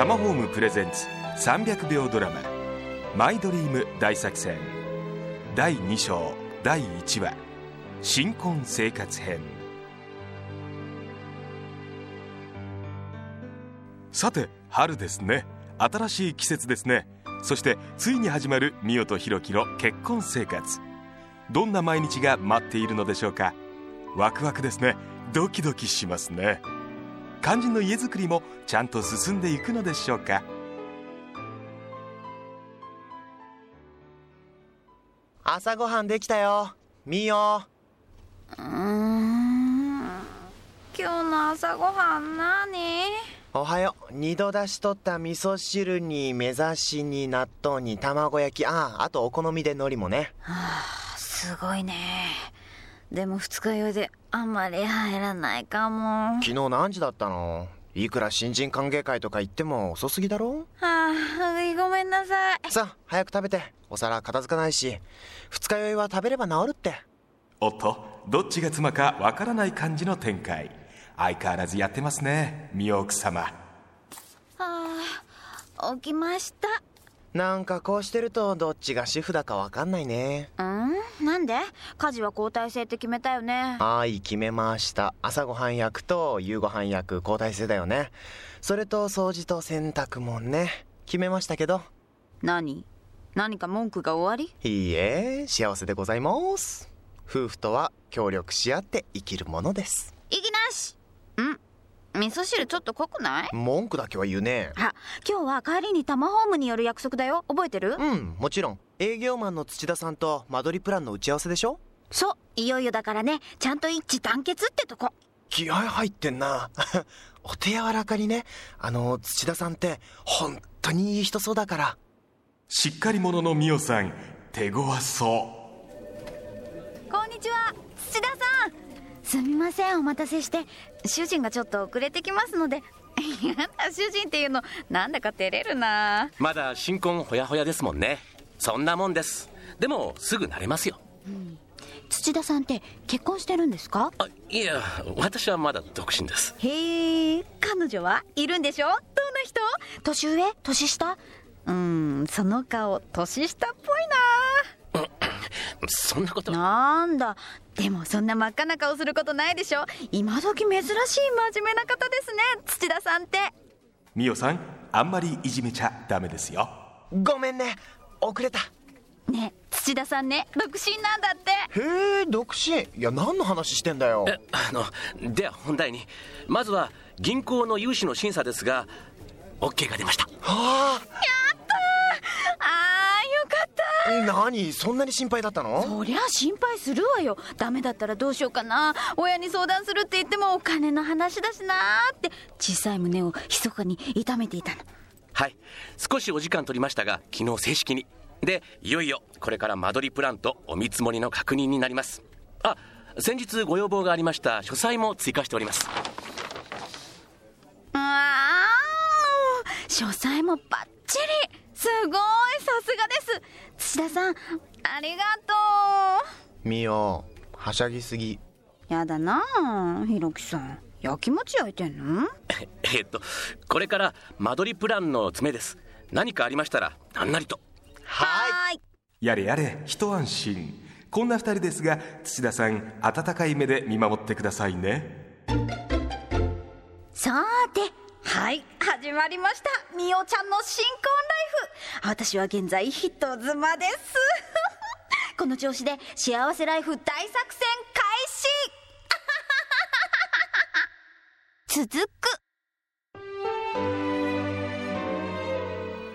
タマホームプレゼンツ300秒ドラマ「マイドリーム大作戦」第2章。第1話「新婚生活編」さて春ですね。新しい季節ですね。そしてついに始まるミオとヒロキの結婚生活。どんな毎日が待っているのでしょうか。ワクワクですね。ドキドキしますね。肝心の家づくりもちゃんと進んでいくのでしょうか？朝ごはんできたよ。みよう。ーん。今日の朝ごはん何？おはよう。二度出し取った味噌汁に目指しに納豆に卵焼き。あああとお好みで海苔もね。はあすごいねでも二日酔いであんまり入らないかも。昨日何時だったの？いくら新人歓迎会とか言っても遅すぎだろ？はあごめんなさい。さあ早く食べて。お皿片付かないし。二日酔いは食べれば治るって。おっとどっちが妻かわからない感じの展開。相変わらずやってますねミオ奥様。はあ起きましたなんかこうしてるとどっちが主婦だかわかんないね。うん？なんで？家事は交代制って決めたよね。はい決めました。朝ごはん焼くと夕ごはん焼く交代制だよね。それと掃除と洗濯もね。決めましたけど。何？何か文句が終わり？いいえ幸せでございます。夫婦とは協力し合って生きるものです。いきなし。ん味噌汁ちょっと濃くない？文句だけは言うね。あ今日は帰りにタマホームによる約束だよ。覚えてる？うんもちろん。営業マンの土田さんと間取りプランの打ち合わせでしょ？そういよいよだからね。ちゃんと一致団結ってとこ。気合入ってんな。お手柔らかにね。あの土田さんって本当にいい人そうだから。しっかり者のミオさん手強そこすみません。お待たせして。主人がちょっと遅れてきますので。やだ主人っていうのなんだか照れるな。まだ新婚ほやほやですもんね。そんなもんです。でもすぐ慣れますよ。土田さんって結婚してるんですか？あいや私はまだ独身です。へえ。彼女はいるんでしょ？どんな人？年上？年下？うんその顔年下っぽいそんなこと。ななんだ。でもそんな真っ赤な顔することないでしょ。今時珍しい真面目な方ですね。土田さんって。ミオさんあんまりいじめちゃダメですよ。ごめんね。遅れた。ね土田さんね独身なんだって。へえ独身。いや何の話してんだよ。えあのでは本題に。まずは銀行の融資の審査ですが OK が出ました。はあ。ーよかったあ何？そんなに心配だったの？そりゃ心配するわよ。ダメだったらどうしようかな。親に相談するって言ってもお金の話だしなーって。小さい胸を密かに痛めていたの。はい。少しお時間取りましたが昨日正式に。でいよいよこれから間取りプランとお見積もりの確認になります。あ先日ご要望がありました書斎も追加しております。あー書斎もバッチリ。すごいさすがです土田さんありがとみよはしゃぎすぎ。うやだなあひろきさん。やきもち焼いてんの？えっとこれから間取りプランの詰めです。何かありましたら何なりと。はい。やれやれ一安心。こんな二人ですが土田さん温かい目で見守ってくださいね。さーてはい始まりました。みおちゃんの新婚私は現在人妻です。この調子で幸せライフ大作戦開始。続く。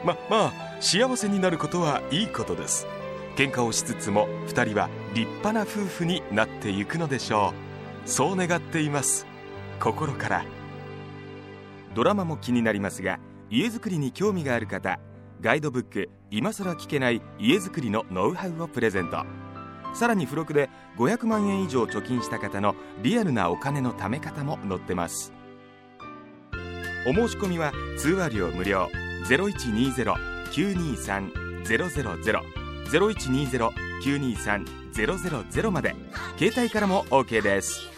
ままあ幸せになることはいいことです。喧嘩をしつつも二人は立派な夫婦になっていくのでしょう。そう願っています。心から。ドラマも気になりますが家づくりに興味がある方ガイドブック「今さら聞けない家づくりのノウハウ」をプレゼント。さらに付録で500万円以上貯金した方のリアルなお金の貯め方も載ってます。お申し込みは通話料無料。0120-923-000 0120-923-000まで。携帯からも OK です。